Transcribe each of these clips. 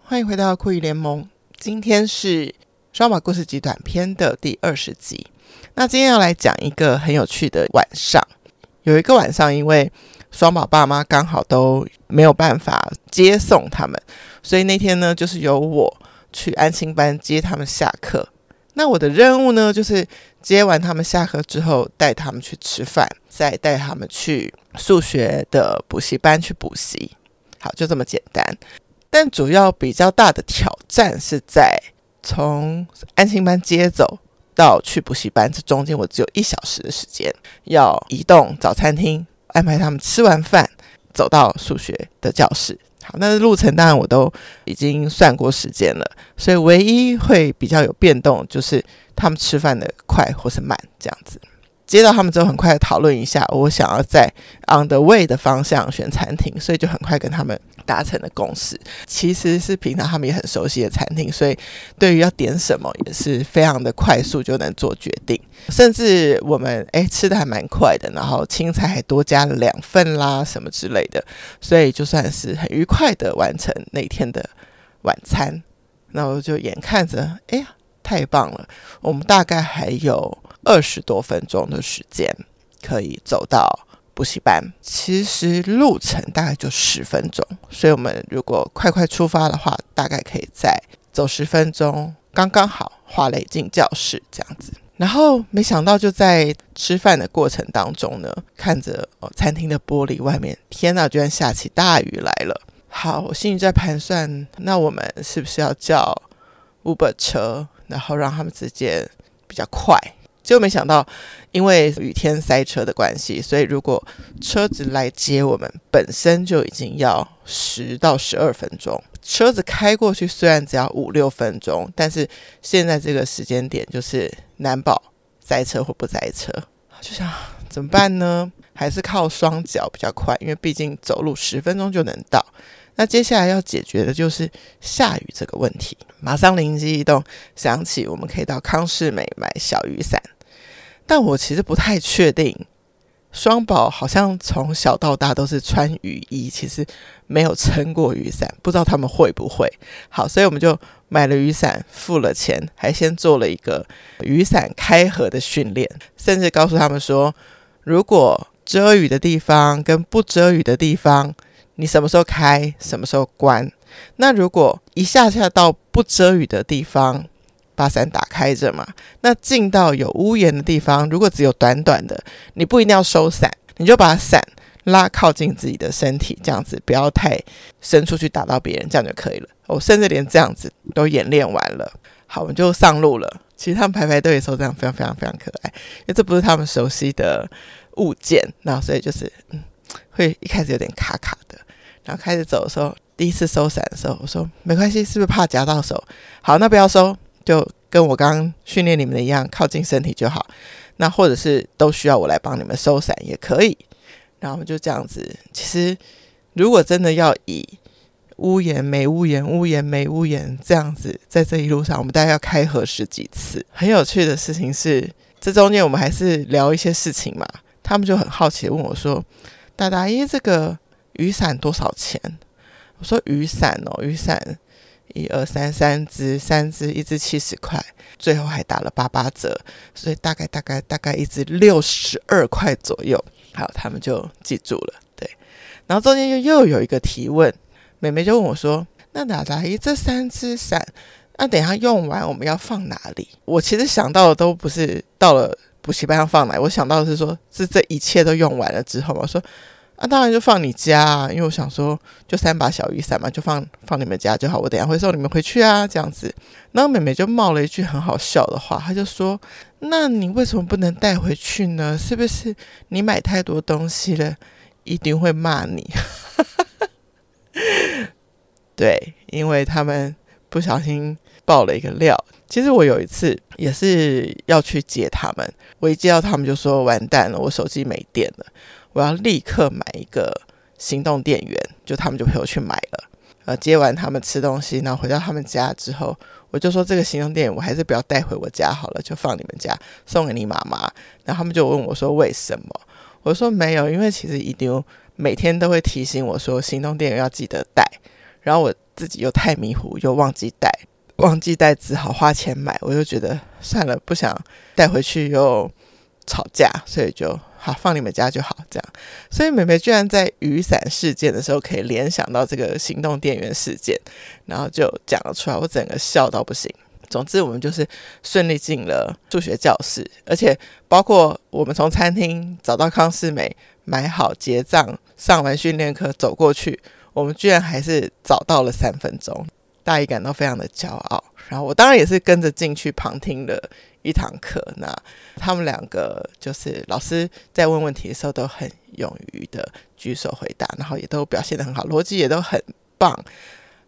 欢迎回到酷姨联盟。今天是双宝故事集短篇的第二十集。那今天要来讲一个很有趣的晚上。有一个晚上，因为双宝爸妈刚好都没有办法接送他们，所以那天呢，就是由我去安心班接他们下课。那我的任务呢，就是接完他们下课之后，带他们去吃饭，再带他们去数学的补习班去补习。好，就这么简单。但主要比较大的挑战是在从安心班接走到去补习班，这中间我只有一小时的时间，要移动早餐厅，安排他们吃完饭走到数学的教室。好，那路程当然我都已经算过时间了，所以唯一会比较有变动就是他们吃饭的快或是慢这样子。接到他们之后，很快讨论一下，我想要在 on the way 的方向选餐厅，所以就很快跟他们达成的共识。其实是平常他们也很熟悉的餐厅，所以对于要点什么也是非常的快速就能做决定。甚至我们诶吃的还蛮快的，然后青菜还多加了两份啦什么之类的，所以就算是很愉快的完成那天的晚餐。那我就眼看着，哎呀，太棒了！我们大概还有。二十多分钟的时间可以走到补习班，其实路程大概就十分钟，所以我们如果快快出发的话，大概可以再走十分钟，刚刚好滑垒进教室这样子。然后没想到就在吃饭的过程当中呢，看着哦餐厅的玻璃外面，天呐，居然下起大雨来了。好，我心里在盘算，那我们是不是要叫 Uber 车，然后让他们直接比较快？结果没想到，因为雨天塞车的关系，所以如果车子来接我们，本身就已经要十到十二分钟。车子开过去虽然只要五六分钟，但是现在这个时间点就是难保塞车或不塞车。就想怎么办呢？还是靠双脚比较快，因为毕竟走路十分钟就能到。那接下来要解决的就是下雨这个问题。马上灵机一动，想起我们可以到康世美买小雨伞。但我其实不太确定，双宝好像从小到大都是穿雨衣，其实没有撑过雨伞，不知道他们会不会。好，所以我们就买了雨伞，付了钱，还先做了一个雨伞开合的训练，甚至告诉他们说，如果遮雨的地方跟不遮雨的地方，你什么时候开，什么时候关？那如果一下下到不遮雨的地方，把伞打开着嘛。那进到有屋檐的地方，如果只有短短的，你不一定要收伞，你就把伞拉靠近自己的身体，这样子不要太伸出去打到别人，这样就可以了。我甚至连这样子都演练完了。好，我们就上路了。其实他们排排队的时候，这样非常非常非常可爱，因为这不是他们熟悉的物件，那所以就是。会一开始有点卡卡的，然后开始走的时候，第一次收伞的时候，我说没关系，是不是怕夹到手？好，那不要收，就跟我刚刚训练你们的一样，靠近身体就好。那或者是都需要我来帮你们收伞也可以。然后就这样子。其实如果真的要以屋檐没屋檐，屋檐没屋檐这样子，在这一路上，我们大概要开合十几次。很有趣的事情是，这中间我们还是聊一些事情嘛。他们就很好奇问我说。大大姨，这个雨伞多少钱？我说雨伞哦，雨伞一二三三支，三支一支七十块，最后还打了八八折，所以大概大概大概一支六十二块左右。好，他们就记住了。对，然后中间又又有一个提问，妹妹就问我说：“那大大姨这三支伞，那等下用完我们要放哪里？”我其实想到的都不是到了。补习班要放哪？我想到的是说，是这一切都用完了之后，我说啊，当然就放你家啊，因为我想说，就三把小雨伞嘛，就放放你们家就好。我等下会送你们回去啊，这样子。然后妹妹就冒了一句很好笑的话，她就说：“那你为什么不能带回去呢？是不是你买太多东西了，一定会骂你？” 对，因为他们不小心爆了一个料。其实我有一次也是要去接他们，我一接到他们就说完蛋了，我手机没电了，我要立刻买一个行动电源，就他们就陪我去买了。呃，接完他们吃东西，然后回到他们家之后，我就说这个行动电源我还是不要带回我家好了，就放你们家，送给你妈妈。然后他们就问我说为什么？我说没有，因为其实一丢每天都会提醒我说行动电源要记得带。然后我自己又太迷糊，又忘记带，忘记带只好花钱买。我就觉得算了，不想带回去又吵架，所以就好放你们家就好这样。所以妹妹居然在雨伞事件的时候可以联想到这个行动电源事件，然后就讲了出来，我整个笑到不行。总之，我们就是顺利进了数学教室，而且包括我们从餐厅找到康世美，买好结账，上完训练课走过去，我们居然还是早到了三分钟，大姨感到非常的骄傲。然后我当然也是跟着进去旁听了一堂课。那他们两个就是老师在问问题的时候都很勇于的举手回答，然后也都表现得很好，逻辑也都很棒。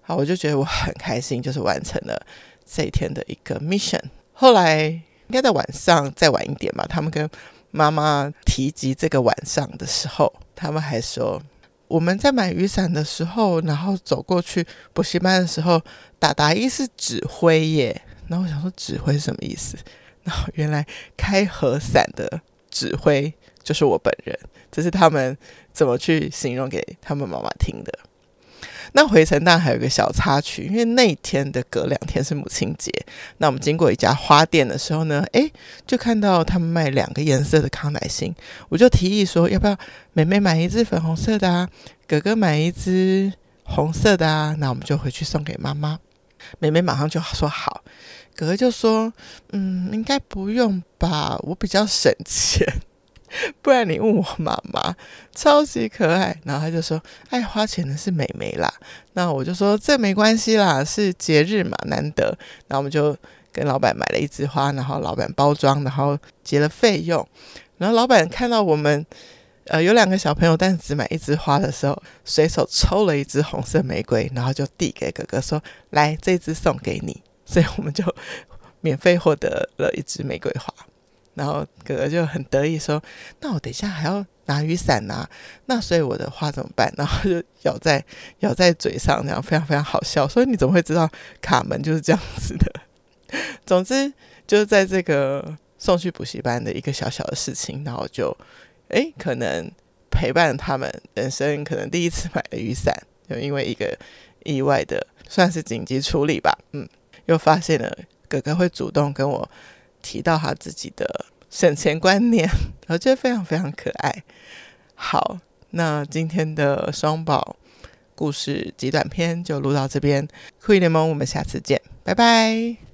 好，我就觉得我很开心，就是完成了。这一天的一个 mission，后来应该在晚上再晚一点吧。他们跟妈妈提及这个晚上的时候，他们还说我们在买雨伞的时候，然后走过去补习班的时候，达达一是指挥耶。然后我想说指挥是什么意思？然后原来开合伞的指挥就是我本人，这是他们怎么去形容给他们妈妈听的。那回程当然还有一个小插曲，因为那天的隔两天是母亲节。那我们经过一家花店的时候呢，诶，就看到他们卖两个颜色的康乃馨，我就提议说，要不要妹妹买一支粉红色的啊，哥哥买一支红色的啊？那我们就回去送给妈妈。妹妹马上就说好，哥哥就说，嗯，应该不用吧，我比较省钱。不然你问我妈妈，超级可爱。然后他就说：“爱花钱的是美眉啦。”那我就说：“这没关系啦，是节日嘛，难得。”然后我们就跟老板买了一枝花，然后老板包装，然后结了费用。然后老板看到我们呃有两个小朋友，但只买一枝花的时候，随手抽了一支红色玫瑰，然后就递给哥哥说：“来，这支送给你。”所以我们就 免费获得了一支玫瑰花。然后哥哥就很得意说：“那我等一下还要拿雨伞呐、那所以我的花怎么办？”然后就咬在咬在嘴上，这样非常非常好笑。所以你怎么会知道卡门就是这样子的？总之就是在这个送去补习班的一个小小的事情，然后就诶可能陪伴他们人生可能第一次买的雨伞，就因为一个意外的算是紧急处理吧，嗯，又发现了哥哥会主动跟我。提到他自己的省钱观念，我觉得非常非常可爱。好，那今天的双宝故事极短篇就录到这边，酷姨联盟，我们下次见，拜拜。